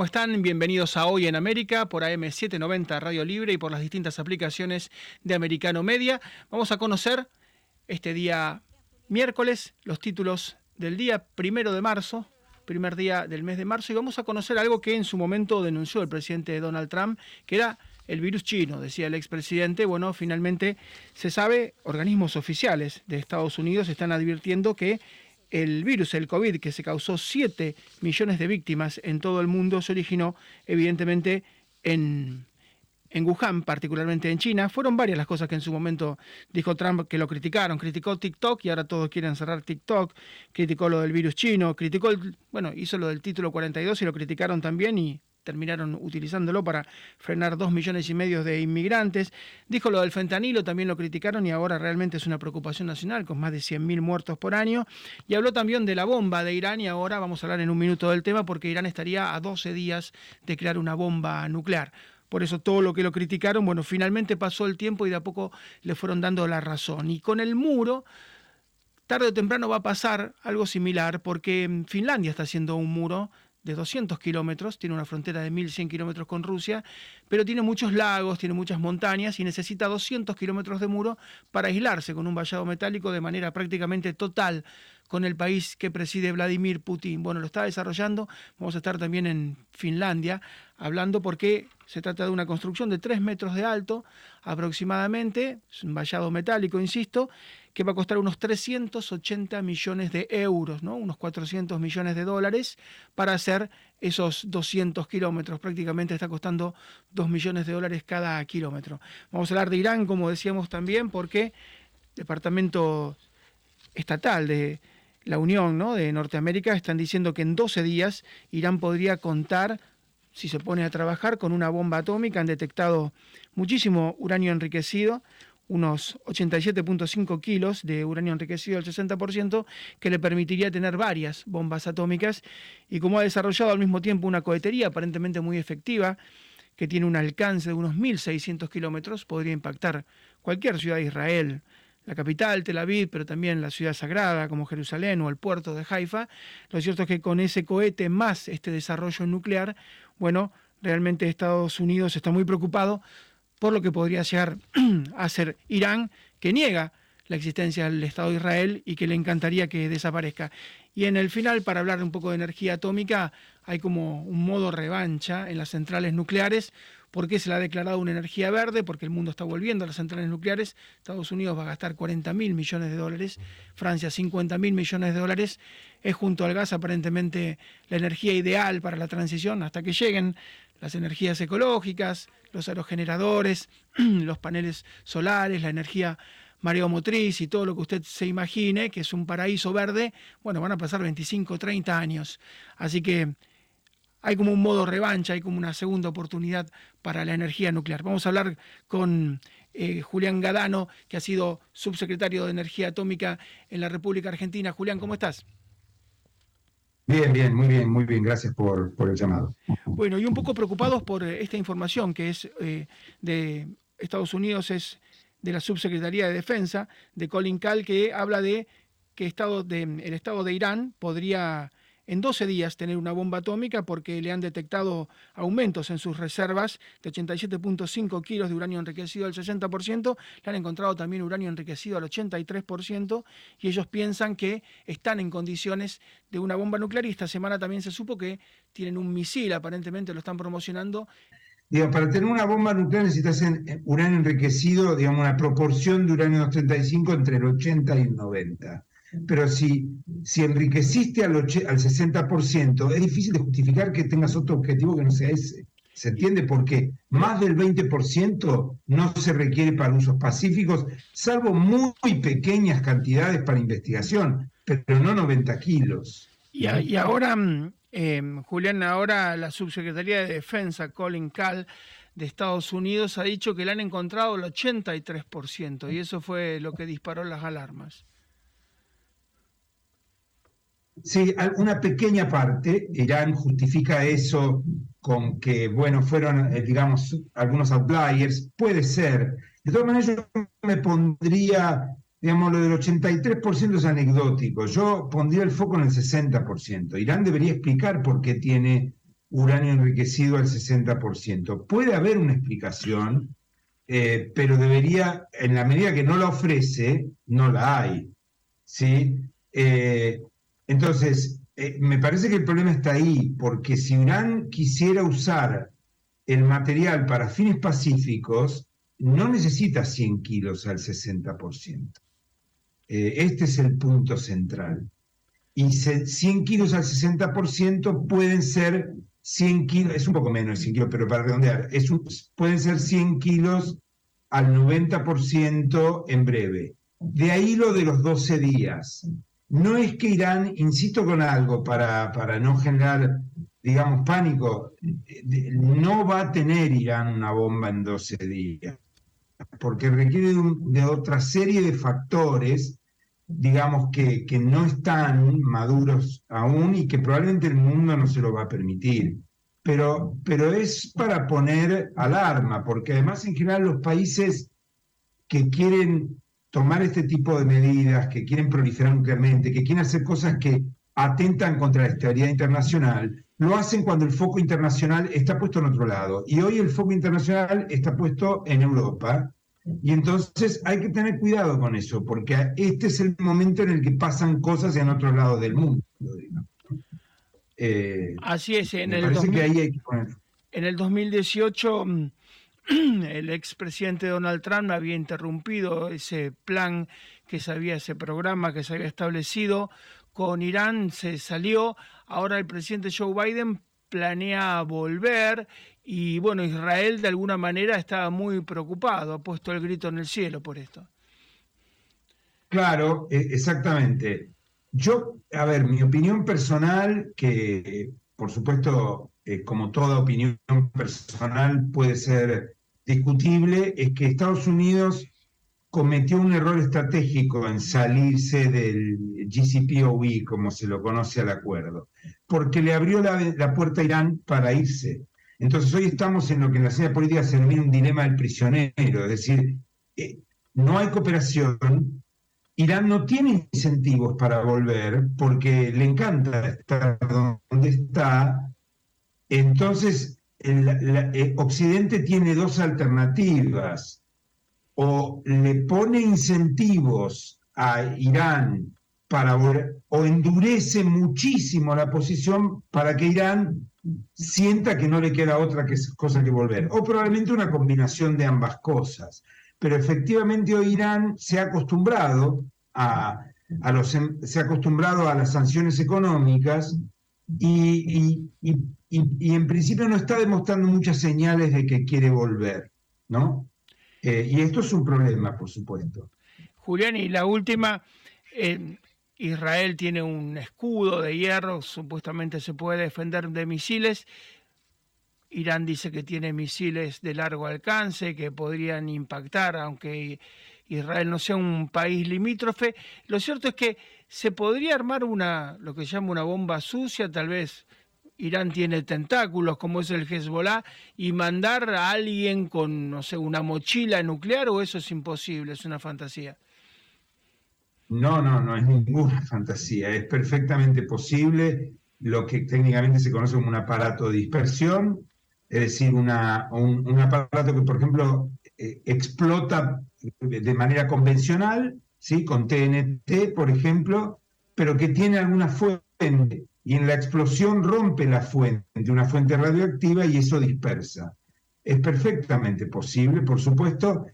¿Cómo están? Bienvenidos a Hoy en América por AM790 Radio Libre y por las distintas aplicaciones de Americano Media. Vamos a conocer este día miércoles los títulos del día primero de marzo, primer día del mes de marzo, y vamos a conocer algo que en su momento denunció el presidente Donald Trump, que era el virus chino, decía el expresidente. Bueno, finalmente se sabe, organismos oficiales de Estados Unidos están advirtiendo que el virus, el COVID, que se causó 7 millones de víctimas en todo el mundo, se originó evidentemente en, en Wuhan, particularmente en China. Fueron varias las cosas que en su momento dijo Trump que lo criticaron. Criticó TikTok y ahora todos quieren cerrar TikTok. Criticó lo del virus chino. Criticó, el, bueno, hizo lo del título 42 y lo criticaron también y terminaron utilizándolo para frenar dos millones y medio de inmigrantes. Dijo lo del fentanilo, también lo criticaron y ahora realmente es una preocupación nacional, con más de 100.000 muertos por año. Y habló también de la bomba de Irán y ahora vamos a hablar en un minuto del tema porque Irán estaría a 12 días de crear una bomba nuclear. Por eso todo lo que lo criticaron, bueno, finalmente pasó el tiempo y de a poco le fueron dando la razón. Y con el muro, tarde o temprano va a pasar algo similar porque Finlandia está haciendo un muro de 200 kilómetros, tiene una frontera de 1.100 kilómetros con Rusia, pero tiene muchos lagos, tiene muchas montañas y necesita 200 kilómetros de muro para aislarse con un vallado metálico de manera prácticamente total con el país que preside Vladimir Putin. Bueno, lo está desarrollando, vamos a estar también en Finlandia hablando porque se trata de una construcción de 3 metros de alto aproximadamente, es un vallado metálico, insisto, que va a costar unos 380 millones de euros, ¿no? unos 400 millones de dólares, para hacer esos 200 kilómetros. Prácticamente está costando 2 millones de dólares cada kilómetro. Vamos a hablar de Irán, como decíamos también, porque Departamento Estatal de la Unión ¿no? de Norteamérica están diciendo que en 12 días Irán podría contar, si se pone a trabajar, con una bomba atómica. Han detectado muchísimo uranio enriquecido, unos 87.5 kilos de uranio enriquecido al 60%, que le permitiría tener varias bombas atómicas. Y como ha desarrollado al mismo tiempo una cohetería aparentemente muy efectiva, que tiene un alcance de unos 1.600 kilómetros, podría impactar cualquier ciudad de Israel, la capital, Tel Aviv, pero también la ciudad sagrada como Jerusalén o el puerto de Haifa. Lo cierto es que con ese cohete más este desarrollo nuclear, bueno, realmente Estados Unidos está muy preocupado por lo que podría llegar a ser Irán, que niega la existencia del Estado de Israel y que le encantaría que desaparezca. Y en el final, para hablar un poco de energía atómica, hay como un modo revancha en las centrales nucleares. ¿Por qué se le ha declarado una energía verde? Porque el mundo está volviendo a las centrales nucleares. Estados Unidos va a gastar 40 mil millones de dólares, Francia 50 mil millones de dólares. Es junto al gas aparentemente la energía ideal para la transición hasta que lleguen las energías ecológicas, los aerogeneradores, los paneles solares, la energía mareomotriz y todo lo que usted se imagine, que es un paraíso verde, bueno, van a pasar 25, 30 años. Así que hay como un modo revancha, hay como una segunda oportunidad para la energía nuclear. Vamos a hablar con eh, Julián Gadano, que ha sido subsecretario de Energía Atómica en la República Argentina. Julián, ¿cómo estás? Bien, bien, muy bien, muy bien. Gracias por, el llamado. Bueno, y un poco preocupados por eh, esta información que es eh, de Estados Unidos, es de la Subsecretaría de Defensa, de Colin Kahl, que habla de que estado de, el Estado de Irán podría en 12 días tener una bomba atómica porque le han detectado aumentos en sus reservas de 87.5 kilos de uranio enriquecido al 60%, le han encontrado también uranio enriquecido al 83% y ellos piensan que están en condiciones de una bomba nuclear y esta semana también se supo que tienen un misil, aparentemente lo están promocionando. Digo, para tener una bomba nuclear necesitas uranio enriquecido, digamos, una proporción de uranio 235 entre el 80 y el 90 pero si, si enriqueciste al, al 60%, es difícil de justificar que tengas otro objetivo que no sea ese. ¿Se entiende? Porque más del 20% no se requiere para usos pacíficos, salvo muy pequeñas cantidades para investigación, pero no 90 kilos. Y, y ahora, eh, Julián, ahora la Subsecretaría de Defensa, Colin Kahl, de Estados Unidos, ha dicho que le han encontrado el 83%, y eso fue lo que disparó las alarmas. Sí, una pequeña parte, Irán justifica eso con que, bueno, fueron, eh, digamos, algunos outliers, puede ser. De todas maneras, yo me pondría, digamos, lo del 83% es anecdótico, yo pondría el foco en el 60%. Irán debería explicar por qué tiene uranio enriquecido al 60%. Puede haber una explicación, eh, pero debería, en la medida que no la ofrece, no la hay. ¿sí? Eh, entonces, eh, me parece que el problema está ahí, porque si Irán quisiera usar el material para fines pacíficos, no necesita 100 kilos al 60%. este es el punto central. Y 100 kilos al 60% pueden ser 100 kilos, es un poco menos de 100 kilos, pero para redondear, pueden ser 100 kilos al 90% en breve. De ahí lo de los 12 días. No es que Irán, insisto con algo para, para no generar, digamos, pánico, no va a tener Irán una bomba en 12 días, porque requiere de, otra serie de factores digamos, que, que, no están maduros aún y que probablemente el mundo no se lo va a permitir. Pero, pero es para poner alarma, porque además en general los países que quieren tomar este tipo de medidas, que quieren proliferar nuclearmente, que quieren hacer cosas que atentan contra la estabilidad internacional, lo hacen cuando el foco internacional está puesto en otro lado. Y hoy el foco internacional está puesto en Europa, y entonces hay que tener cuidado con eso, porque este es el momento en el que pasan cosas en otro lado del mundo. Eh, Así es, en el, en el 2018 mm, el expresidente Donald Trump había interrumpido ese plan que se había, ese programa que se había establecido con Irán, se salió, ahora el presidente Joe Biden planea volver y bueno, Israel de alguna manera estaba muy preocupado, ha puesto el grito en el cielo por esto. Claro, e, exactamente. Yo, a ver, mi opinión personal, que por supuesto, eh, como toda opinión personal puede ser discutible, es que Estados Unidos cometió un error estratégico en salirse del GCPOE, como se lo conoce al acuerdo, porque le abrió la puerta a Irán para irse. Entonces hoy estamos en lo que en la escena política se denomina un dilema del prisionero, es decir, eh, no hay cooperación, Irán no tiene incentivos para volver porque le encanta estar donde está, entonces el, eh, Occidente tiene dos alternativas, o le pone incentivos a Irán para o endurece muchísimo la posición para que Irán sienta que no le queda otra cosa que volver, o probablemente una combinación de ambas cosas. Pero efectivamente hoy Irán se ha acostumbrado a, los, se ha acostumbrado a las sanciones económicas y, en principio no está demostrando muchas señales de que quiere volver, ¿no? Eh, y esto es un problema, por supuesto. Julián, y la última, eh, Israel tiene un escudo de hierro, supuestamente se puede defender de misiles. Irán dice que tiene misiles de largo alcance que podrían impactar, aunque Israel no sea un país limítrofe. Lo cierto es que se podría armar una, lo que se llama una bomba sucia, tal vez Irán tiene tentáculos como es el Hezbollah y mandar a alguien con, no sé, una mochila nuclear o eso es imposible, es una fantasía. No, no, no es ninguna fantasía, es perfectamente posible lo que técnicamente se conoce como un aparato de dispersión, es decir, una, un, aparato que, por ejemplo, eh, explota de manera convencional, ¿sí? con TNT, por ejemplo, pero que tiene alguna fuente y en la explosión rompe la fuente, una fuente radioactiva y eso dispersa. Es perfectamente posible, por supuesto,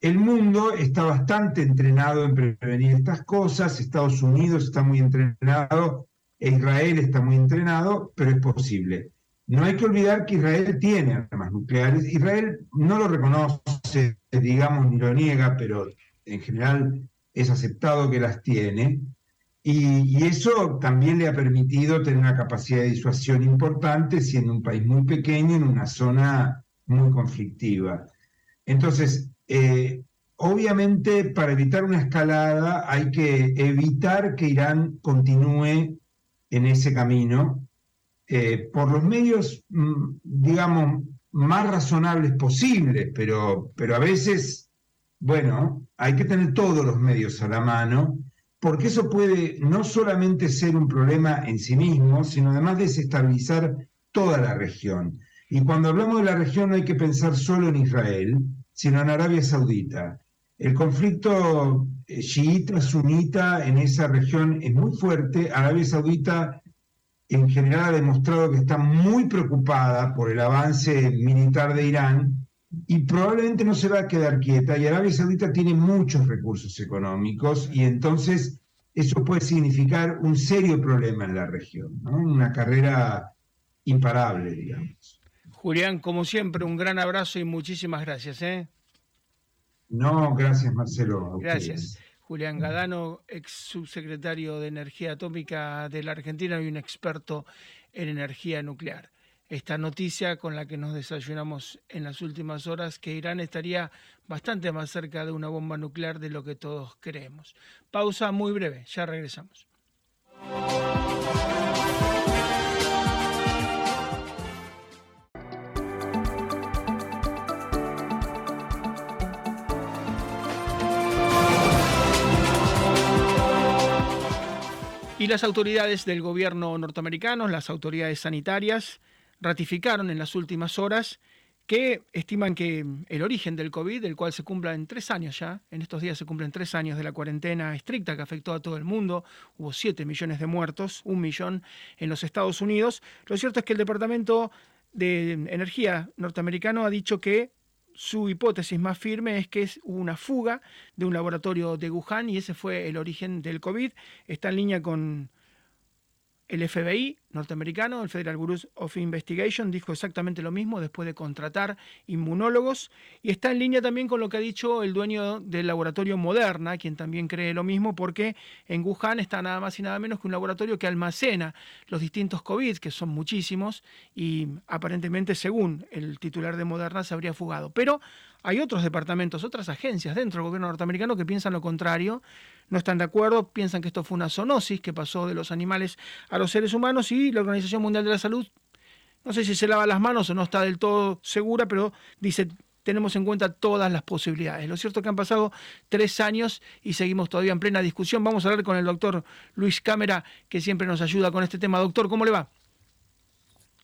el mundo está bastante entrenado en prevenir estas cosas, Estados Unidos está muy entrenado, e Israel está muy entrenado, pero es posible. No hay que olvidar que Israel tiene armas nucleares. Israel no lo reconoce, digamos, ni lo niega, pero en general es aceptado que las tiene. Y, eso también le ha permitido tener una capacidad de disuasión importante, siendo un país muy pequeño en una zona muy conflictiva. Entonces, eh, obviamente, para evitar una escalada hay que evitar que Irán continúe en ese camino eh, por los medios, mm, digamos, más razonables posibles, pero, pero a veces, bueno, hay que tener todos los medios a la mano, porque eso puede no solamente ser un problema en sí mismo, sino además desestabilizar toda la región. Y cuando hablamos de la región no hay que pensar solo en Israel, sino en Arabia Saudita. El conflicto eh, chiita-sunita en esa región es muy fuerte. Arabia Saudita en general ha demostrado que está muy preocupada por el avance militar de Irán y probablemente no se va a quedar quieta. Y Arabia Saudita tiene muchos recursos económicos y entonces eso puede significar un serio problema en la región, una carrera imparable, digamos. Julián, como siempre, un gran abrazo y muchísimas gracias. ¿eh? No, gracias Marcelo. gracias. Julián Gadano, ex subsecretario de Energía Atómica de la Argentina y un experto en energía nuclear. Esta noticia con la que nos desayunamos en las últimas horas, que Irán estaría bastante más cerca de una bomba nuclear de lo que todos creemos. Pausa muy breve, ya regresamos. Y las autoridades del gobierno norteamericano, las autoridades sanitarias, ratificaron en las últimas horas que estiman que el origen del COVID, del cual se cumpla en tres años ya, en estos días se cumplen tres años de la cuarentena estricta que afectó a todo el mundo, hubo siete millones de muertos, un millón en los Estados Unidos. Lo cierto es que el Departamento de Energía norteamericano ha dicho que su hipótesis más firme es que es una fuga de un laboratorio de Wuhan y ese fue el origen del COVID. Está en línea con el FBI norteamericano, el Federal Bureau of Investigation, dijo exactamente lo mismo después de contratar inmunólogos y está en línea también con lo que ha dicho el dueño del laboratorio Moderna, quien también cree lo mismo, porque en Wuhan está nada más y nada menos que un laboratorio que almacena los distintos COVID, que son muchísimos, y aparentemente, según el titular de Moderna, se habría fugado. Pero hay otros departamentos, otras agencias dentro del gobierno norteamericano que piensan lo contrario no están de acuerdo, piensan que esto fue una zoonosis que pasó de los animales a los seres humanos y la Organización Mundial de la Salud, no sé si se lava las manos o no está del todo segura, pero dice tenemos en cuenta todas las posibilidades. Lo cierto es que han pasado tres años y seguimos todavía en plena discusión. Vamos a hablar con el doctor Luis Cámara, que siempre nos ayuda con este tema. Doctor, ¿cómo le va?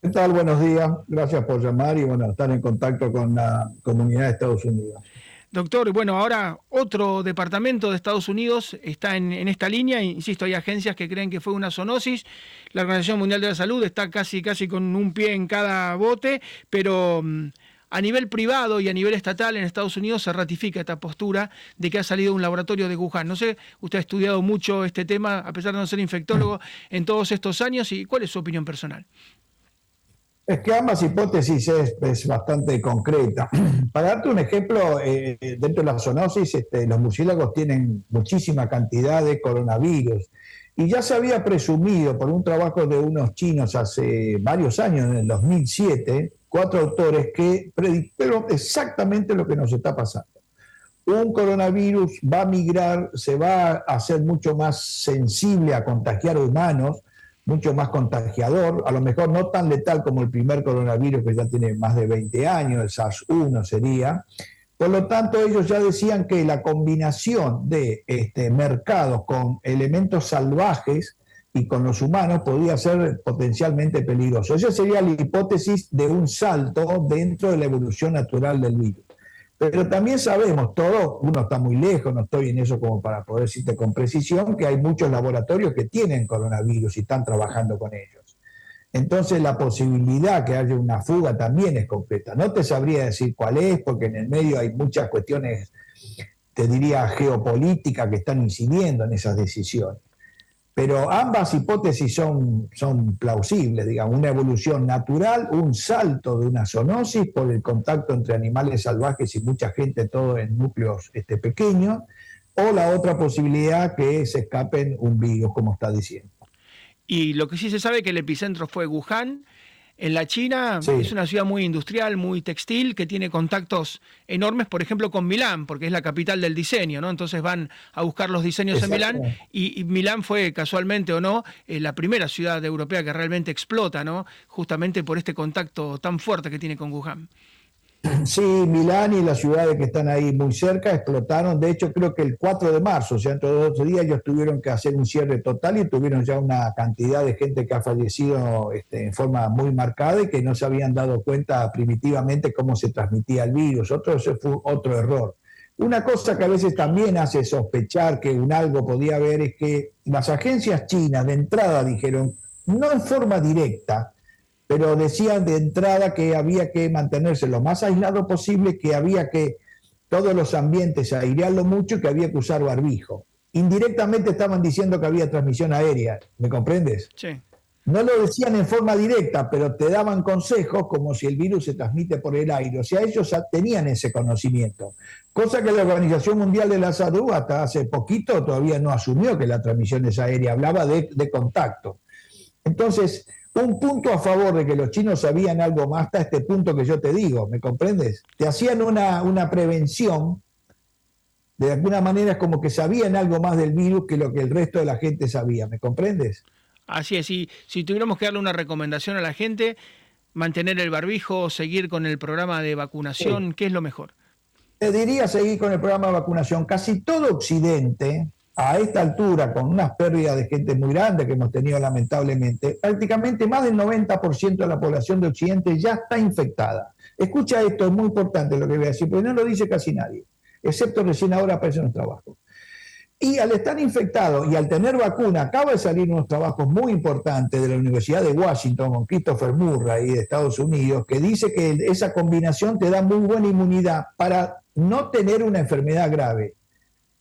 ¿Qué tal? Buenos días. Gracias por llamar y bueno, estar en contacto con la comunidad de Estados Unidos. Doctor, bueno, ahora otro departamento de Estados Unidos está en, esta línea. Insisto, hay agencias que creen que fue una zoonosis. La Organización Mundial de la Salud está casi, casi con un pie en cada bote, pero mm, a nivel privado y a nivel estatal en Estados Unidos se ratifica esta postura de que ha salido un laboratorio de Wuhan. No sé, usted ha estudiado mucho este tema, a pesar de no ser infectólogo, en todos estos años, y ¿cuál es su opinión personal? Es que ambas hipótesis es, bastante concreta. Para darte un ejemplo, eh, dentro de la zoonosis, este, los murciélagos tienen muchísima cantidad de coronavirus. Y ya se había presumido por un trabajo de unos chinos hace varios años, en el 2007, cuatro autores que predijeron exactamente lo que nos está pasando. Un coronavirus va a migrar, se va a hacer mucho más sensible a contagiar humanos, mucho más contagiador, a lo mejor no tan letal como el primer coronavirus que ya tiene más de 20 años, el SARS-1 sería. Por lo tanto, ellos ya decían que la combinación de este, mercados con elementos salvajes y con los humanos podía ser potencialmente peligroso. Esa sería la hipótesis de un salto dentro de la evolución natural del virus. Pero también sabemos, todo, uno está muy lejos, no estoy en eso como para poder decirte con precisión, que hay muchos laboratorios que tienen coronavirus y están trabajando con ellos. Entonces la posibilidad que haya una fuga también es completa. No te sabría decir cuál es, porque en el medio hay muchas cuestiones, te diría, geopolíticas que están incidiendo en esas decisiones. Pero ambas hipótesis son, son plausibles, digamos, una evolución natural, un salto de una zoonosis por el contacto entre animales salvajes y mucha gente, todo en núcleos este, pequeños, o la otra posibilidad que se escapen un virus, como está diciendo. Y lo que sí se sabe es que el epicentro fue Wuhan, en la China es una ciudad muy industrial, muy textil, que tiene contactos enormes, por ejemplo, con Milán, porque es la capital del diseño, ¿no? Entonces van a buscar los diseños en Milán y, Milán fue, casualmente o no, eh, la primera ciudad europea que realmente explota, ¿no? Justamente por este contacto tan fuerte que tiene con Wuhan. Sí, Milán y las ciudades que están ahí muy cerca explotaron. De hecho, creo que el 4 de marzo, o sea, dentro de dos días, ellos tuvieron que hacer un cierre total y tuvieron ya una cantidad de gente que ha fallecido este, en forma muy marcada y que no se habían dado cuenta primitivamente cómo se transmitía el virus. Otro, ese fue otro error. Una cosa que a veces también hace sospechar que un algo podía haber es que las agencias chinas de entrada dijeron, no en forma directa, pero decían de entrada que había que mantenerse lo más aislado posible, que había que todos los ambientes airearlo mucho y que había que usar barbijo. Indirectamente estaban diciendo que había transmisión aérea, ¿me comprendes? Sí. No lo decían en forma directa, pero te daban consejos como si el virus se transmite por el aire. O sea, ellos tenían ese conocimiento. Cosa que la Organización Mundial de la Salud hasta hace poquito todavía no asumió que la transmisión es aérea, hablaba de, de contacto. Entonces, un punto a favor de que los chinos sabían algo más hasta este punto que yo te digo, ¿me comprendes? Te hacían una, una prevención, de alguna manera es como que sabían algo más del virus que lo que el resto de la gente sabía, ¿me comprendes? Así es, y si tuviéramos que darle una recomendación a la gente, mantener el barbijo, seguir con el programa de vacunación, ¿qué es lo mejor? Te diría seguir con el programa de vacunación. Casi todo Occidente, a esta altura, con unas pérdidas de gente muy grandes que hemos tenido lamentablemente, prácticamente más del 90% de la población de Occidente ya está infectada. Escucha esto, es muy importante lo que voy a decir, porque no lo dice casi nadie, excepto recién ahora aparece en los trabajos. Y al estar infectado y al tener vacuna, acaba de salir unos trabajos muy importantes de la Universidad de Washington con Christopher Murray de Estados Unidos, que dice que esa combinación te da muy buena inmunidad para no tener una enfermedad grave.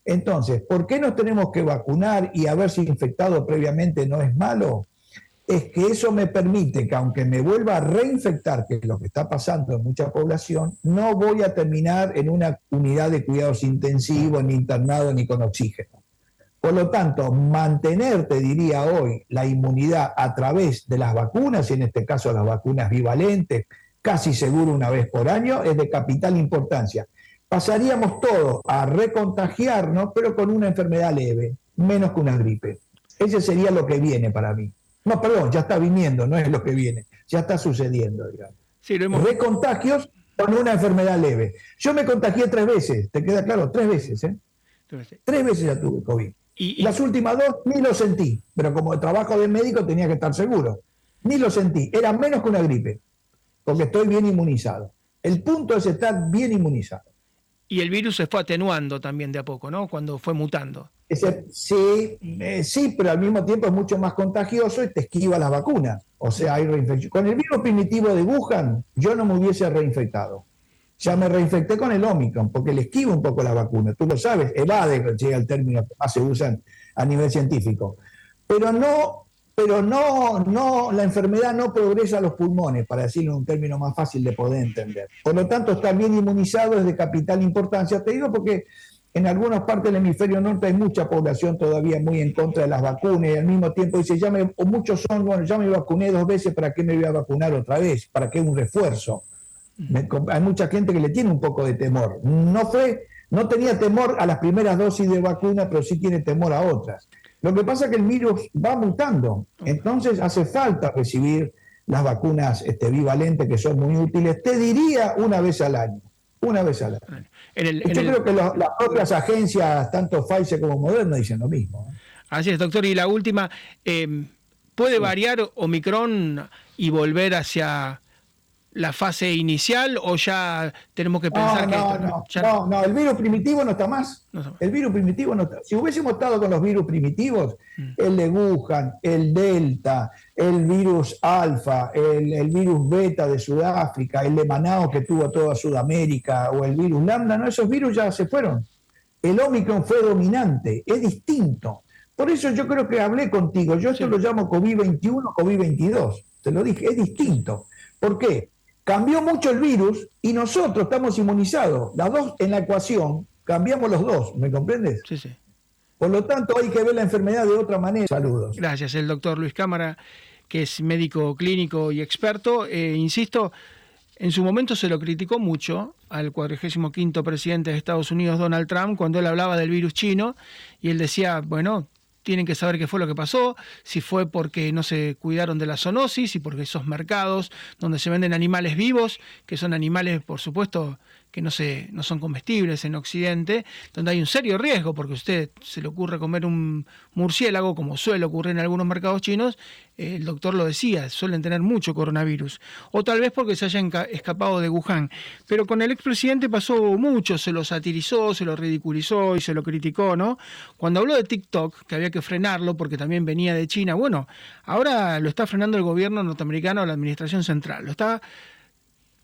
Entonces, ¿por qué nos tenemos que vacunar y haberse infectado previamente no es malo? Es que eso me permite que aunque me vuelva a reinfectar, que es lo que está pasando en mucha población, no voy a terminar en una unidad de cuidados intensivos, ni internado, ni con oxígeno. Por lo tanto, mantener, te diría hoy, la inmunidad a través de las vacunas, y en este caso las vacunas bivalentes, casi seguro una vez por año, es de capital importancia pasaríamos todos a recontagiarnos, pero con una enfermedad leve, menos que una gripe. Ese sería lo que viene para mí. No, perdón, ya está viniendo, no es lo que viene, ya está sucediendo, digamos. Recontagios con una enfermedad leve. Yo me contagié tres veces, ¿te queda claro? Tres veces, ¿eh? Tres veces ya tuve COVID. ¿Y, Las últimas dos ni lo sentí, pero como trabajo de médico tenía que estar seguro. Ni lo sentí, era menos que una gripe, porque estoy bien inmunizado. El punto es estar bien inmunizado. Y el virus se fue atenuando también de a poco, ¿no? Cuando fue mutando. sí, eh, sí, pero al mismo tiempo es mucho más contagioso y te esquiva las vacunas. O sea, hay reinfección. Con el virus primitivo de Wuhan, yo no me hubiese reinfectado. Ya me reinfecté con el Omicron, porque le esquiva un poco la vacuna. Tú lo sabes, evade, llega el término que más se usa a nivel científico. Pero no pero no, no, la enfermedad no progresa a los pulmones, para decirlo en un término más fácil de poder entender. Por lo tanto, estar bien inmunizado es de capital importancia. Te digo porque en algunas partes del hemisferio norte hay mucha población todavía muy en contra de las vacunas y al mismo tiempo dice, ya me, o muchos son, bueno, ya me vacuné dos veces, ¿para qué me voy a vacunar otra vez? ¿Para qué un refuerzo? hay mucha gente que le tiene un poco de temor. No fue, no tenía temor a las primeras dosis de vacuna, pero sí tiene temor a otras. Lo que pasa es que el virus va mutando, entonces hace falta recibir las vacunas este, bivalentes que son muy útiles, te diría una vez al año, una vez al año. Yo creo que las propias agencias, tanto Pfizer como Moderna, dicen lo mismo. Así es, doctor. Y la última, eh, ¿puede variar Omicron y volver hacia la fase inicial o ya tenemos que pensar que no, no, no, el virus primitivo no está más. El virus primitivo no está. Si hubiésemos estado con los virus primitivos, mm. el de Wuhan, el Delta, el virus Alfa, el, virus Beta de Sudáfrica, el de Manaus que tuvo toda Sudamérica, o el virus Lambda, no, esos virus ya se fueron. El Omicron fue dominante, es distinto. Por eso yo creo que hablé contigo. Yo esto lo llamo COVID-21, COVID-22. Te lo dije, es distinto. ¿Por qué? Cambió mucho el virus y nosotros estamos inmunizados. Las dos en la ecuación, cambiamos los dos, ¿me comprendes? Sí, sí. Por lo tanto, hay que ver la enfermedad de otra manera. Saludos. Gracias, el doctor Luis Cámara, que es médico clínico y experto. Eh, insisto, en su momento se lo criticó mucho al 45 presidente de Estados Unidos, Donald Trump, cuando él hablaba del virus chino y él decía, bueno, tienen que saber qué fue lo que pasó, si fue porque no se cuidaron de la zoonosis y porque esos mercados donde se venden animales vivos, que son animales, por supuesto, que no, se, no son comestibles en Occidente, donde hay un serio riesgo, porque a usted se le ocurre comer un murciélago, como suele ocurrir en algunos mercados chinos, el doctor lo decía, suelen tener mucho coronavirus. O tal vez porque se hayan escapado de Wuhan. Pero con el expresidente pasó mucho, se lo satirizó, se lo ridiculizó y se lo criticó, ¿no? Cuando habló de TikTok, que había que frenarlo porque también venía de China, bueno, ahora lo está frenando el gobierno norteamericano, la administración central. Lo está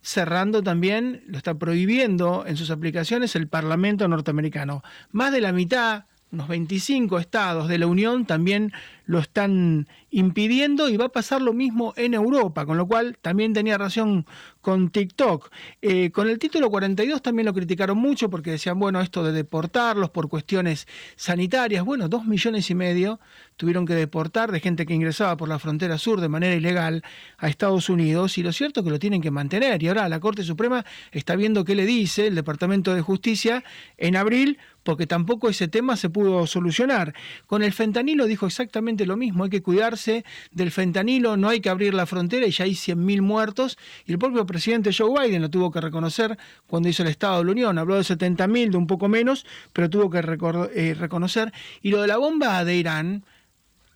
cerrando también, lo está prohibiendo en sus aplicaciones el Parlamento norteamericano. Más de la mitad, unos 25 estados de la Unión también lo están impidiendo y va a pasar lo mismo en Europa, con lo cual también tenía razón con TikTok. Eh, con el título 42 también lo criticaron mucho porque decían, bueno, esto de deportarlos por cuestiones sanitarias, bueno, dos millones y medio tuvieron que deportar de gente que ingresaba por la frontera sur de manera ilegal a Estados Unidos y lo cierto es que lo tienen que mantener y ahora la Corte Suprema está viendo qué le dice el Departamento de Justicia en abril porque tampoco ese tema se pudo solucionar. Con el fentanilo dijo exactamente lo mismo, hay que cuidarse del fentanilo, no hay que abrir la frontera y ya hay 100.000 muertos y el propio presidente Joe Biden lo tuvo que reconocer cuando hizo el Estado de la Unión, habló de 70.000, de un poco menos, pero tuvo que eh, reconocer. Y lo de la bomba de Irán,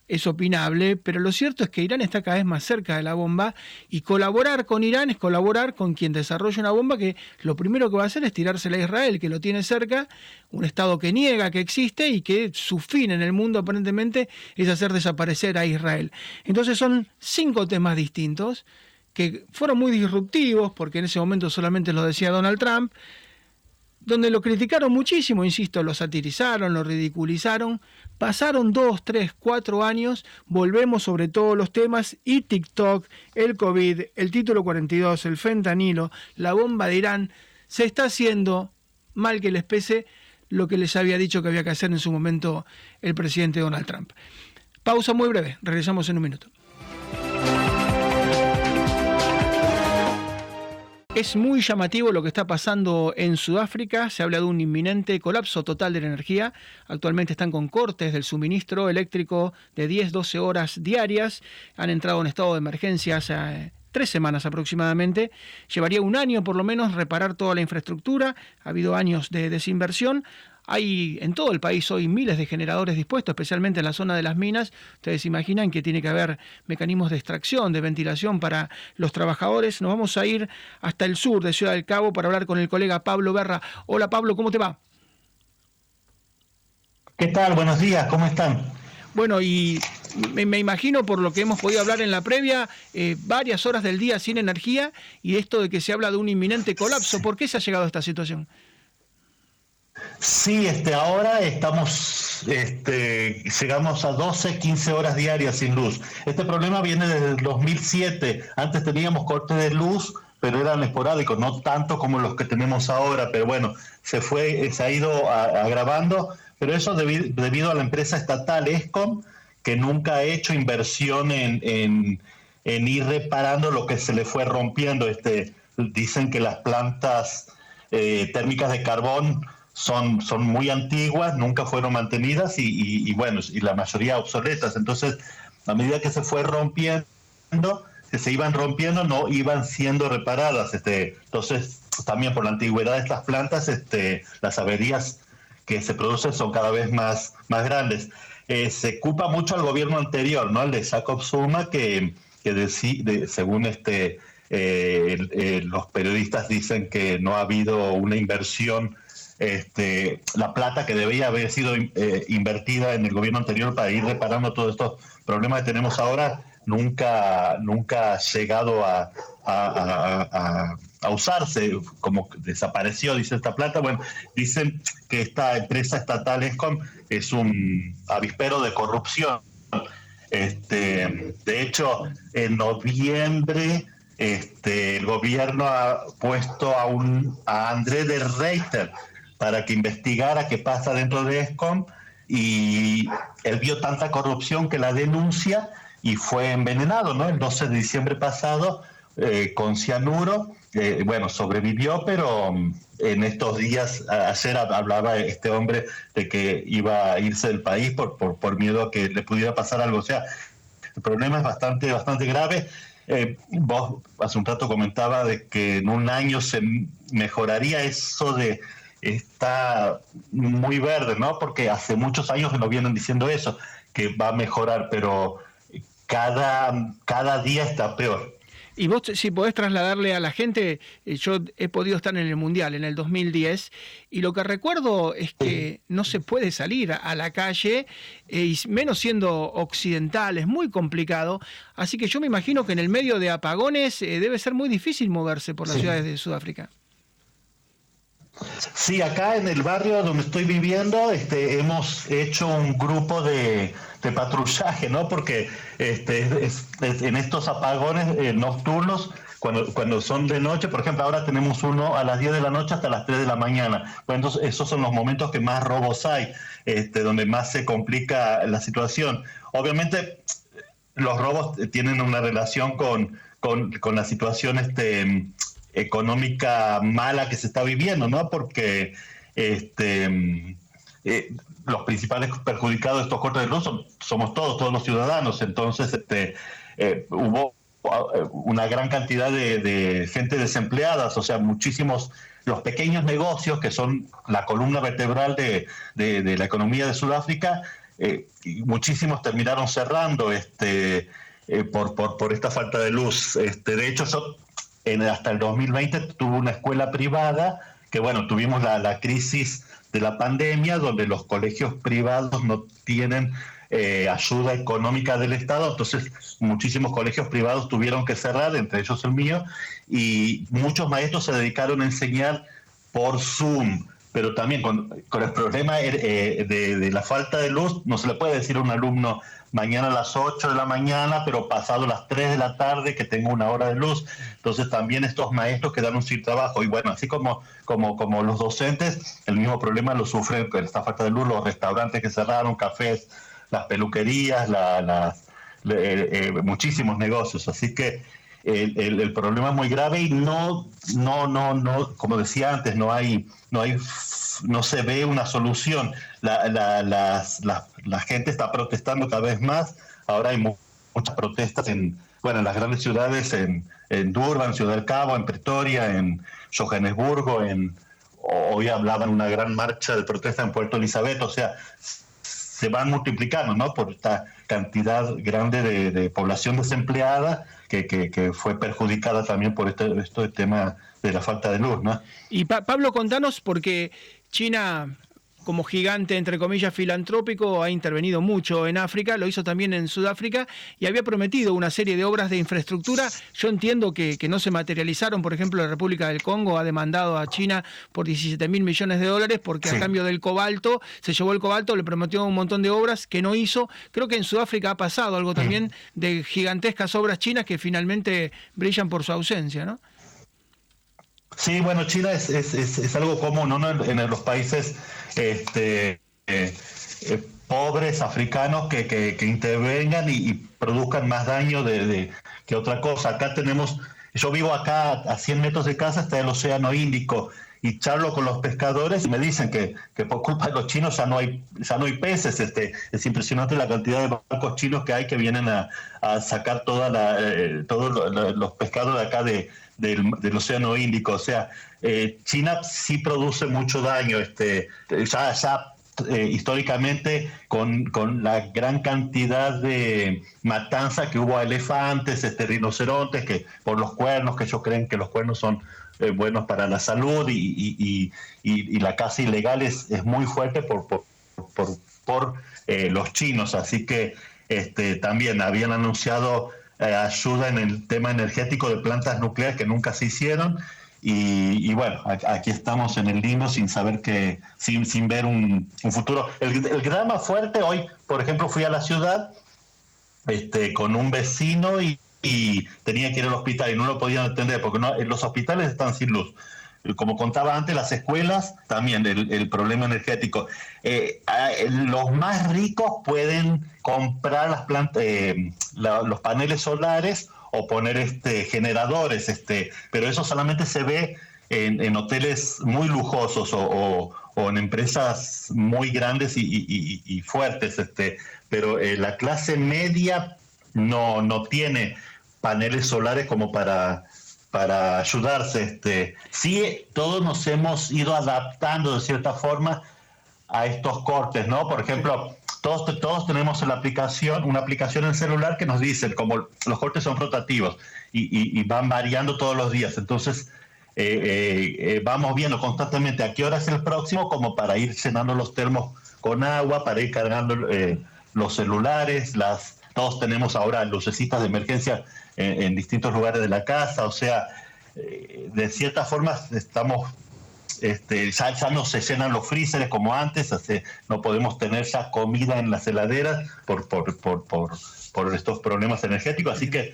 es opinable, pero lo cierto es que Irán está cada vez más cerca de la bomba y colaborar con Irán es colaborar con quien desarrolla una bomba que lo primero que va a hacer es tirársela a Israel, que lo tiene cerca, un Estado que niega que existe y que su fin en el mundo aparentemente es hacer desaparecer a Israel. Entonces son cinco temas distintos que fueron muy disruptivos, porque en ese momento solamente lo decía Donald Trump, donde lo criticaron muchísimo, insisto, lo satirizaron, lo ridiculizaron. Pasaron dos, tres, cuatro años, volvemos sobre todos los temas y TikTok, el COVID, el título 42, el fentanilo, la bomba de Irán, se está haciendo, mal que les pese, lo que les había dicho que había que hacer en su momento el presidente Donald Trump. Pausa muy breve, regresamos en un minuto. Es muy llamativo lo que está pasando en Sudáfrica. Se habla de un inminente colapso total de la energía. Actualmente están con cortes del suministro eléctrico de 10-12 horas diarias. Han entrado en estado de emergencia hace tres semanas aproximadamente. Llevaría un año por lo menos reparar toda la infraestructura. Ha habido años de desinversión. Hay en todo el país hoy miles de generadores dispuestos, especialmente en la zona de las minas. Ustedes imaginan que tiene que haber mecanismos de extracción, de ventilación para los trabajadores. Nos vamos a ir hasta el sur de Ciudad del Cabo para hablar con el colega Pablo Berra. Hola Pablo, ¿cómo te va? ¿Qué tal? Buenos días, ¿cómo están? Bueno, y me, imagino por lo que hemos podido hablar en la previa, eh, varias horas del día sin energía y esto de que se habla de un inminente colapso. ¿Por qué se ha llegado a esta situación? Sí, este, ahora estamos, este, llegamos a 12, 15 horas diarias sin luz. Este problema viene desde el 2007. Antes teníamos cortes de luz, pero eran esporádicos, no tanto como los que tenemos ahora. Pero bueno, se fue, se ha ido agravando. Pero eso debido, a la empresa estatal ESCOM, que nunca ha hecho inversión en, en, ir reparando lo que se le fue rompiendo. Este, dicen que las plantas eh, térmicas de carbón son, son muy antiguas, nunca fueron mantenidas y, bueno, y la mayoría obsoletas. Entonces, a medida que se fue rompiendo, que se iban rompiendo, no iban siendo reparadas. Este, entonces, también por la antigüedad de estas plantas, este, las averías que se producen son cada vez más, más grandes. Eh, se ocupa mucho al gobierno anterior, ¿no? El de Jacob Zuma, que, que según este, eh, eh, los periodistas dicen que no ha habido una inversión este, la plata que debía haber sido eh, invertida en el gobierno anterior para ir reparando todos estos problemas que tenemos ahora, nunca, nunca ha llegado a, usarse, como desapareció, dice esta plata. Bueno, dicen que esta empresa estatal ESCOM es un avispero de corrupción. Este, de hecho, en noviembre este, el gobierno ha puesto a, un, a André de Reiter, para que investigara qué pasa dentro de ESCOM y él vio tanta corrupción que la denuncia y fue envenenado, ¿no? El 12 de diciembre pasado eh, con cianuro. Eh, bueno, sobrevivió, pero mm, en estos días, ayer hablaba este hombre de que iba a irse del país por, por, por miedo a que le pudiera pasar algo. O sea, el problema es bastante, bastante grave. Eh, vos hace un rato comentaba de que en un año se mejoraría eso de está muy verde, ¿no? Porque hace muchos años que nos vienen diciendo eso, que va a mejorar, pero cada, cada día está peor. Y vos, si podés trasladarle a la gente, eh, yo he podido estar en el Mundial en el 2010, y lo que recuerdo es que no se puede salir a la calle, eh, y menos siendo occidental, es muy complicado. Así que yo me imagino que en el medio de apagones eh, debe ser muy difícil moverse por las ciudades de Sudáfrica. Sí, acá en el barrio donde estoy viviendo, este, hemos hecho un grupo de, patrullaje, ¿no? Porque este, en estos apagones eh, nocturnos, cuando, cuando son de noche, por ejemplo, ahora tenemos uno a las 10 de la noche hasta las 3 de la mañana. Bueno, entonces esos son los momentos que más robos hay, este, donde más se complica la situación. Obviamente, los robos tienen una relación con, con, con la situación este, económica mala que se está viviendo, ¿no? Porque este, eh, los principales perjudicados de estos cortes de luz somos todos, todos los ciudadanos. Entonces, este, eh, hubo eh, una gran cantidad de, gente desempleada, o sea, muchísimos, los pequeños negocios que son la columna vertebral de, la economía de Sudáfrica, muchísimos terminaron cerrando este, por, por, por, esta falta de luz. Este, de hecho, yo hasta el 2020 tuvo una escuela privada, que bueno, tuvimos la, crisis de la pandemia, donde los colegios privados no tienen eh, ayuda económica del Estado, entonces muchísimos colegios privados tuvieron que cerrar, entre ellos el mío, y muchos maestros se dedicaron a enseñar por Zoom, pero también con, el problema eh, de, la falta de luz, no se le puede decir a un alumno, mañana a las 8 de la mañana, pero pasado las 3 de la tarde que tengo una hora de luz. Entonces también estos maestros quedaron sin trabajo. Y bueno, así como, como, como los docentes, el mismo problema lo sufren con esta falta de luz, los restaurantes que cerraron, cafés, las peluquerías, la, eh, eh, muchísimos negocios. Así que el, el, problema es muy grave y no, no, no, no, como decía antes, no hay, no hay no se ve una solución. La, la, gente está protestando cada vez más. Ahora hay muchas protestas en, bueno, en las grandes ciudades, en, en Durban, Ciudad del Cabo, en Pretoria, en Johannesburgo, en hoy hablaban una gran marcha de protesta en Puerto Elizabeth, o sea, se van multiplicando, ¿no? Por esta cantidad grande de, población desempleada que, que, fue perjudicada también por este, este tema de la falta de luz, ¿no? Y Pablo, contanos, porque China como gigante, entre comillas, filantrópico, ha intervenido mucho en África, lo hizo también en Sudáfrica y había prometido una serie de obras de infraestructura. Yo entiendo que, no se materializaron, por ejemplo, la República del Congo ha demandado a China por 17 mil millones de dólares porque a cambio del cobalto, se llevó el cobalto, le prometió un montón de obras que no hizo. Creo que en Sudáfrica ha pasado algo también de gigantescas obras chinas que finalmente brillan por su ausencia, ¿no? Sí, bueno, China es, es, es, algo común ¿no? en, los países este, eh, eh, pobres africanos que, que, intervengan y, produzcan más daño de, que otra cosa. Acá tenemos, yo vivo acá a 100 metros de casa, está el Océano Índico y charlo con los pescadores y me dicen que, que, por culpa de los chinos ya no hay ya no hay peces este es impresionante la cantidad de barcos chinos que hay que vienen a, sacar toda la, eh, todos los pescados de acá de, del, Océano Índico. O sea, eh, China sí produce mucho daño, este, ya, eh, históricamente con, con, la gran cantidad de matanza que hubo a elefantes, este, rinocerontes, que por los cuernos, que ellos creen que los cuernos son eh, buenos para la salud y, y, y, la caza ilegal es, es muy fuerte por, por, por, por los chinos. Así que este, también habían anunciado eh, ayuda en el tema energético de plantas nucleares que nunca se hicieron. Y, bueno, aquí estamos en el limbo sin saber que, sin, sin ver un, futuro. El, el, drama fuerte hoy, por ejemplo, fui a la ciudad este, con un vecino y, tenía que ir al hospital y no lo podían atender porque no, los hospitales están sin luz como contaba antes, las escuelas, también el, problema energético. Eh, los más ricos pueden comprar las eh, los paneles solares o poner este, generadores, este, pero eso solamente se ve en, hoteles muy lujosos o, en empresas muy grandes y, fuertes, este, pero eh, la clase media no, no tiene paneles solares como para, para ayudarse. Este. Sí, todos nos hemos ido adaptando de cierta forma a estos cortes, ¿no? Por ejemplo, todos, todos tenemos la aplicación, una aplicación en el celular que nos dice, como los cortes son rotativos y, van variando todos los días. Entonces, eh, eh, eh, vamos viendo constantemente a qué hora es el próximo, como para ir llenando los termos con agua, para ir cargando los celulares, las, todos tenemos ahora lucecitas de emergencia en distintos lugares de la casa, o sea, de cierta forma estamos este, ya, no se llenan los freezers como antes, no podemos tener ya comida en las heladeras por, por, por, por, estos problemas energéticos, así que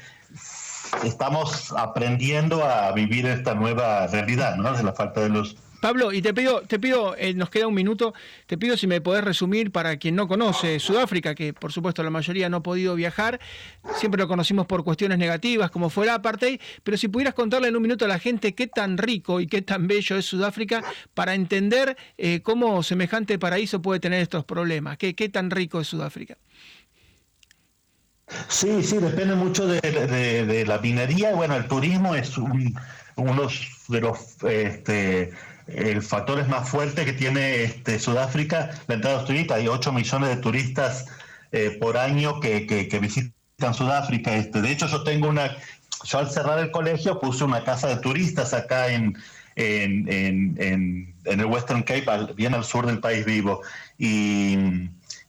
estamos aprendiendo a vivir esta nueva realidad, ¿no? De la falta de luz. Pablo, y te pido, te pido, eh, nos queda un minuto, te pido si me podés resumir para quien no conoce Sudáfrica, que por supuesto la mayoría no ha podido viajar, siempre lo conocimos por cuestiones negativas, como fue la apartheid, pero si pudieras contarle en un minuto a la gente qué tan rico y qué tan bello es Sudáfrica para entender eh, cómo semejante paraíso puede tener estos problemas, qué, qué tan rico es Sudáfrica. Sí, sí, depende mucho de, la minería. Bueno, el turismo es uno de los este, el factor es más fuerte que tiene este, Sudáfrica, la entrada de turistas. Hay 8 millones de turistas eh, por año que, que, visitan Sudáfrica. Este, de hecho, yo tengo una, yo al cerrar el colegio puse una casa de turistas acá en, en, en, en el Western Cape, bien al sur del país vivo. Y,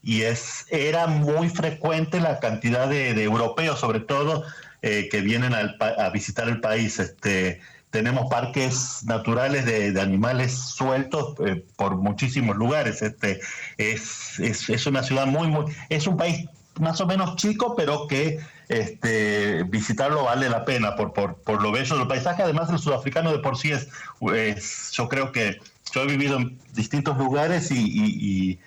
y es, era muy frecuente la cantidad de, europeos, sobre todo, eh, que vienen a visitar el país. Este, tenemos parques naturales de, animales sueltos eh, por muchísimos lugares. Este, es, es, una ciudad muy, muy, es un país más o menos chico, pero que este, visitarlo vale la pena por, por, por lo bello del paisaje. Además, el sudafricano de por sí es, yo creo que yo he vivido en distintos lugares y,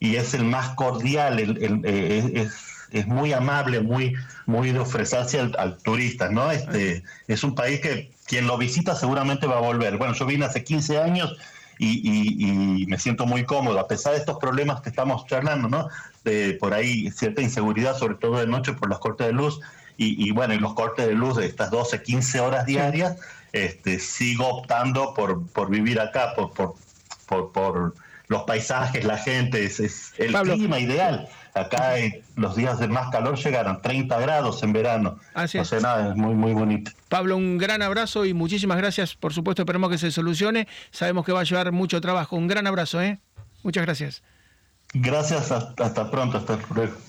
y, es el más cordial, eh, es, es, muy amable, muy, muy de ofrecerse al, al turista, ¿no? Este, es un país que quien lo visita seguramente va a volver. Bueno, yo vine hace 15 años y, me siento muy cómodo, a pesar de estos problemas que estamos charlando, ¿no? De por ahí cierta inseguridad, sobre todo de noche por los cortes de luz. Y, bueno, y los cortes de luz de estas 12, 15 horas diarias, este, sigo optando por, por vivir acá, por, por, por, los paisajes, la gente, es, el clima ideal. Acá los días de más calor llegaron 30 grados en verano. Así es. nada, es muy, muy bonito. Pablo, un gran abrazo y muchísimas gracias. Por supuesto, esperemos que se solucione. Sabemos que va a llevar mucho trabajo. Un gran abrazo, ¿eh? Muchas gracias. Gracias, hasta pronto.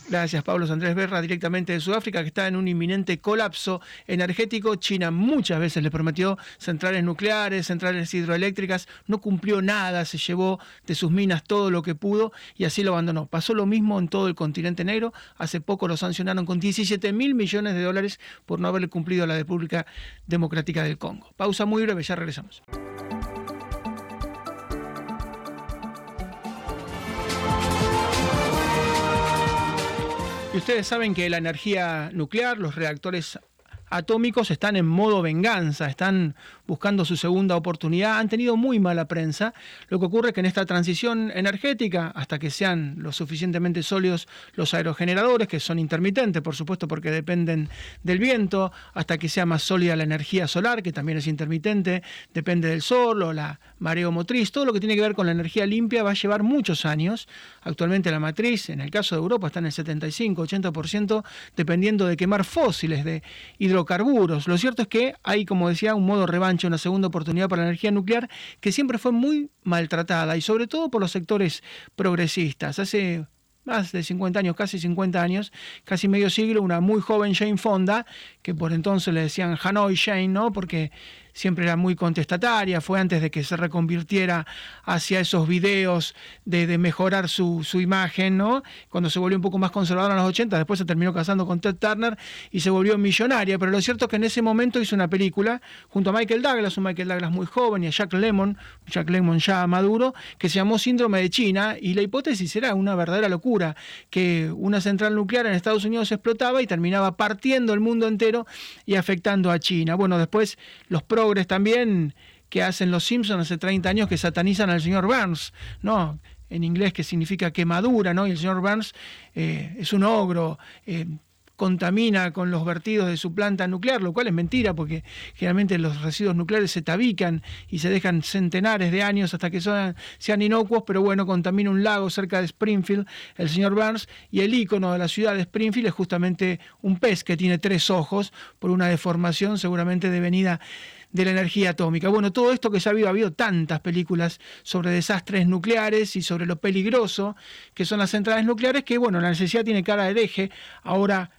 Gracias, Pablo Andrés Berra, directamente de Sudáfrica, que está en un inminente colapso energético. China muchas veces le prometió centrales nucleares, centrales hidroeléctricas, no cumplió nada, se llevó de sus minas todo lo que pudo y así lo abandonó. Pasó lo mismo en todo el continente negro. Hace poco lo sancionaron con 17 mil millones de dólares por no haberle cumplido a la República Democrática del Congo. Pausa muy breve, ya regresamos. Y ustedes saben que la energía nuclear, los reactores atómicos están en modo venganza, están buscando su segunda oportunidad, han tenido muy mala prensa. Lo que ocurre es que en esta transición energética, hasta que sean lo suficientemente sólidos los aerogeneradores, que son intermitentes, por supuesto, porque dependen del viento, hasta que sea más sólida la energía solar, que también es intermitente, depende del sol o la mareomotriz, todo lo que tiene que ver con la energía limpia va a llevar muchos años. Actualmente la matriz, en el caso de Europa, está en el 75-80%, dependiendo de quemar fósiles de hidrocarburos carburos. Lo cierto es que hay, como decía, un modo revancha, una segunda oportunidad para la energía nuclear que siempre fue muy maltratada y sobre todo por los sectores progresistas. Hace más de 50 años, casi 50 años, casi medio siglo, una muy joven Jane Fonda, que por entonces le decían Hanoi Jane, ¿no? Porque siempre era muy contestataria, fue antes de que se reconvirtiera hacia esos videos de, mejorar su, imagen, ¿no? Cuando se volvió un poco más conservadora en los 80, después se terminó casando con Ted Turner y se volvió millonaria, pero lo cierto es que en ese momento hizo una película junto a Michael Douglas, un Michael Douglas muy joven, y a Jack Lemmon, Jack Lemmon ya maduro, que se llamó Síndrome de China, y la hipótesis era una verdadera locura, que una central nuclear en Estados Unidos explotaba y terminaba partiendo el mundo entero y afectando a China. Bueno, después los progres también que hacen los Simpsons hace 30 años que satanizan al señor Burns, ¿no? En inglés que significa quemadura, ¿no? Y el señor Burns eh, es un ogro, eh, contamina con los vertidos de su planta nuclear, lo cual es mentira porque generalmente los residuos nucleares se tabican y se dejan centenares de años hasta que sean, sean inocuos, pero bueno, contamina un lago cerca de Springfield, el señor Burns, y el icono de la ciudad de Springfield es justamente un pez que tiene tres ojos por una deformación seguramente devenida de la energía atómica. Bueno, todo esto que ya ha habido, ha habido tantas películas sobre desastres nucleares y sobre lo peligroso que son las centrales nucleares, que bueno, la necesidad tiene cara de eje. Ahora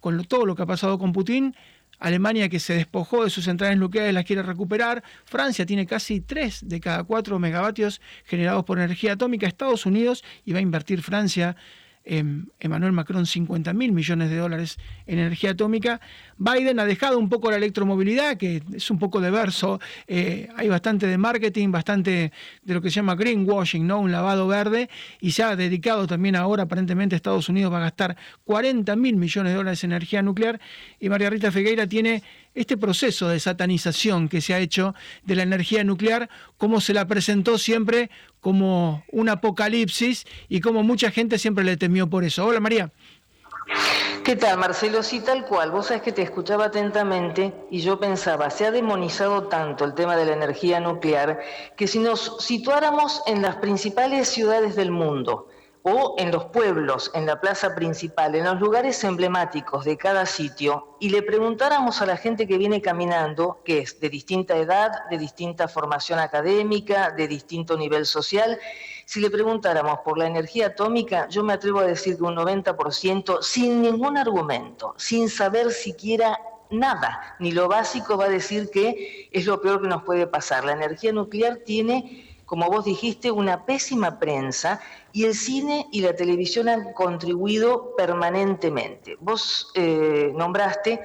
con todo lo que ha pasado con Putin, Alemania que se despojó de sus centrales nucleares las quiere recuperar, Francia tiene casi 3 de cada 4 megavatios generados por energía atómica, Estados Unidos, y va a invertir Francia Emmanuel Macron 50 mil millones de dólares en energía atómica. Biden ha dejado un poco la electromovilidad, que es un poco de verso. Eh, hay bastante de marketing, bastante de lo que se llama greenwashing, ¿no? un lavado verde, y se ha dedicado también ahora, aparentemente Estados Unidos va a gastar 40 mil millones de dólares en energía nuclear, y María Rita Fegueira tiene este proceso de satanización que se ha hecho de la energía nuclear, como se la presentó siempre como un apocalipsis y como mucha gente siempre le temió por eso. Hola María. ¿Qué tal, Marcelo? Sí, tal cual. Vos sabés que te escuchaba atentamente y yo pensaba, se ha demonizado tanto el tema de la energía nuclear que si nos situáramos en las principales ciudades del mundo, o en los pueblos, en la plaza principal, en los lugares emblemáticos de cada sitio, y le preguntáramos a la gente que viene caminando, que es de distinta edad, de distinta formación académica, de distinto nivel social, si le preguntáramos por la energía atómica, yo me atrevo a decir que un 90% sin ningún argumento, sin saber siquiera nada, ni lo básico va a decir que es lo peor que nos puede pasar. La energía nuclear tiene como vos dijiste, una pésima prensa y el cine y la televisión han contribuido permanentemente. Vos eh, nombraste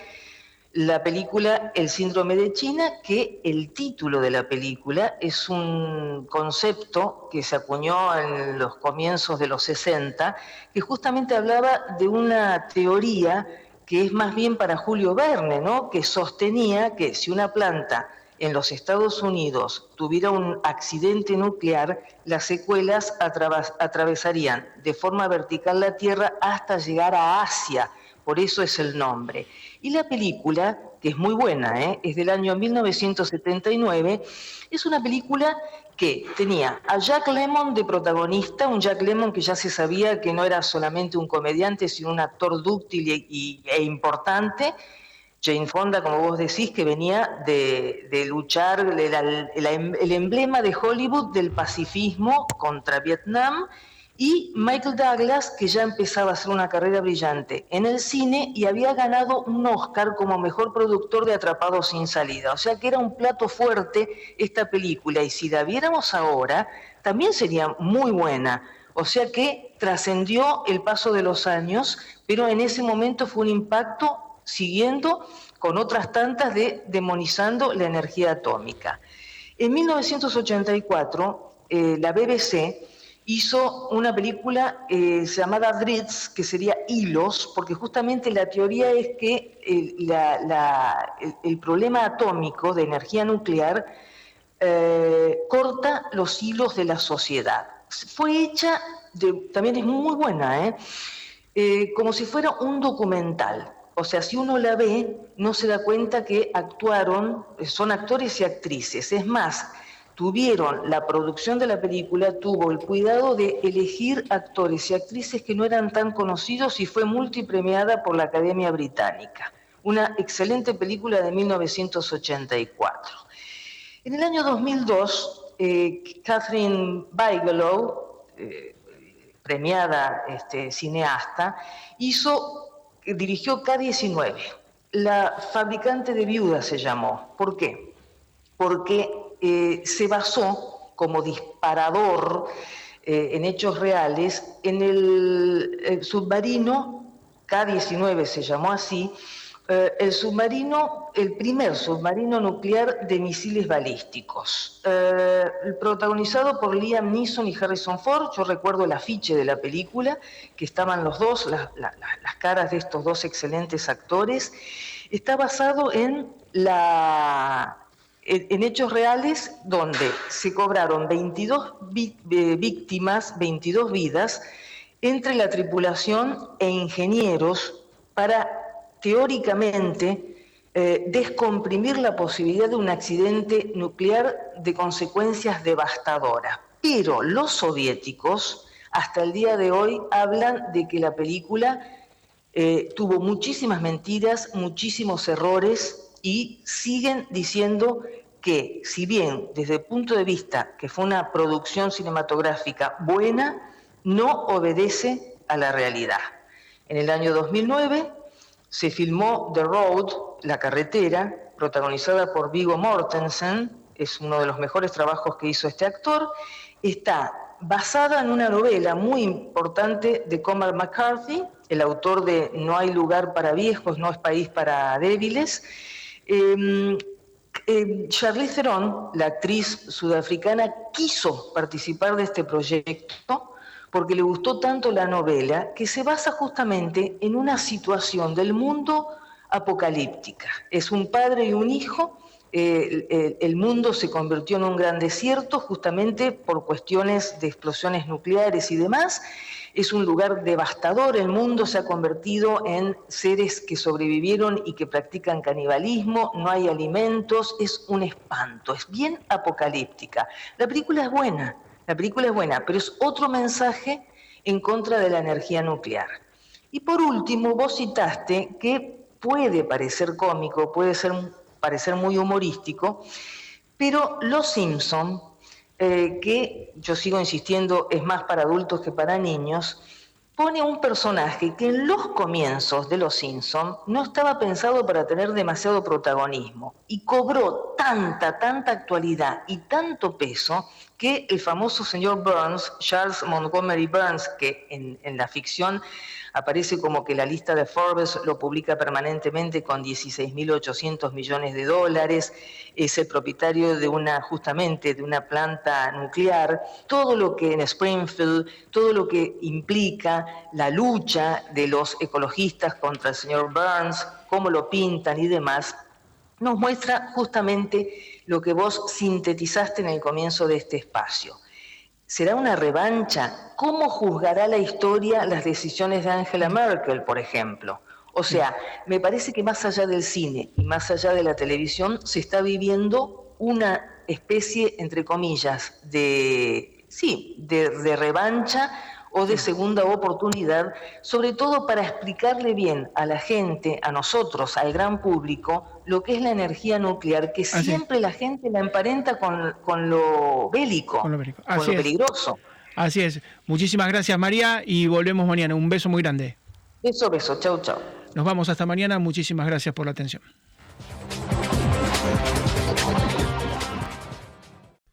la película El síndrome de China, que el título de la película es un concepto que se acuñó en los comienzos de los 60, que justamente hablaba de una teoría que es más bien para Julio Verne, ¿no? que sostenía que si una planta en los Estados Unidos tuviera un accidente nuclear, las secuelas atravesarían de forma vertical la Tierra hasta llegar a Asia. Por eso es el nombre. Y la película, que es muy buena, ¿eh? es del año 1979, es una película que tenía a Jack Lemmon de protagonista, un Jack Lemmon que ya se sabía que no era solamente un comediante, sino un actor dúctil e importante, Jane Fonda, como vos decís, que venía de, luchar, el, emblema de Hollywood del pacifismo contra Vietnam, y Michael Douglas, que ya empezaba a hacer una carrera brillante en el cine y había ganado un Oscar como mejor productor de Atrapados sin salida. O sea que era un plato fuerte esta película, y si la viéramos ahora, también sería muy buena. O sea que trascendió el paso de los años, pero en ese momento fue un impacto siguiendo con otras tantas de demonizando la energía atómica. En 1984, eh, la BBC hizo una película eh, llamada Dritz, que sería hilos, porque justamente la teoría es que el, problema atómico de energía nuclear eh, corta los hilos de la sociedad. Fue hecha, también es muy buena, como si fuera un documental. O sea, si uno la ve, no se da cuenta que actuaron, son actores y actrices. Es más, tuvieron, la producción de la película tuvo el cuidado de elegir actores y actrices que no eran tan conocidos y fue multipremiada por la Academia Británica. Una excelente película de 1984. En el año 2002, eh, Catherine Bigelow, eh, premiada este, cineasta, hizo dirigió K-19. La fabricante de viudas se llamó. ¿Por qué? porque eh, se basó como disparador eh, en hechos reales en el submarino K-19, se llamó así, eh, el submarino, el primer submarino nuclear de misiles balísticos, eh, protagonizado por Liam Neeson y Harrison Ford. Yo recuerdo el afiche de la película, que estaban los dos, las caras de estos dos excelentes actores. Está basado en, la, en hechos reales donde se cobraron 22 eh, víctimas, 22 vidas, entre la tripulación e ingenieros para teóricamente eh, descomprimir la posibilidad de un accidente nuclear de consecuencias devastadoras. Pero los soviéticos hasta el día de hoy hablan de que la película eh, tuvo muchísimas mentiras, muchísimos errores y siguen diciendo que si bien desde el punto de vista que fue una producción cinematográfica buena, no obedece a la realidad. En el año 2009 se filmó The Road, La Carretera, protagonizada por Vigo Mortensen, es uno de los mejores trabajos que hizo este actor, está basada en una novela muy importante de Cormac McCarthy, el autor de No hay lugar para viejos, no es país para débiles. Eh, Charlize Theron, la actriz sudafricana, quiso participar de este proyecto porque le gustó tanto la novela que se basa justamente en una situación del mundo apocalíptica. Es un padre y un hijo, eh, el, mundo se convirtió en un gran desierto justamente por cuestiones de explosiones nucleares y demás. Es un lugar devastador, el mundo se ha convertido en seres que sobrevivieron y que practican canibalismo, no hay alimentos, es un espanto, es bien apocalíptica. La película es buena, la película es buena, pero es otro mensaje en contra de la energía nuclear. Y por último, vos citaste que puede parecer cómico, puede ser, parecer muy humorístico, pero Los Simpson, eh, que yo sigo insistiendo es más para adultos que para niños, pone un personaje que en los comienzos de Los Simpson no estaba pensado para tener demasiado protagonismo y cobró tanta, tanta actualidad y tanto peso que el famoso señor Burns, Charles Montgomery Burns, que en, la ficción aparece como que la lista de Forbes lo publica permanentemente con 16.800 millones de dólares, es el propietario de una, justamente, de una planta nuclear, todo lo que en Springfield, todo lo que implica la lucha de los ecologistas contra el señor Burns, cómo lo pintan y demás, nos muestra justamente lo que vos sintetizaste en el comienzo de este espacio ¿Será una revancha? ¿Cómo juzgará la historia las decisiones de Angela Merkel, por ejemplo? O sea, me parece que más allá del cine y más allá de la televisión se está viviendo una especie, entre comillas, de, sí, de, de revancha o de segunda oportunidad, sobre todo para explicarle bien a la gente, a nosotros, al gran público, lo que es la energía nuclear, que siempre la gente la emparenta con, lo bélico, con lo, peligroso. Así es. Muchísimas gracias María y volvemos mañana. Un beso muy grande. Beso, beso. Chau, chau. Nos vamos hasta mañana. Muchísimas gracias por la atención.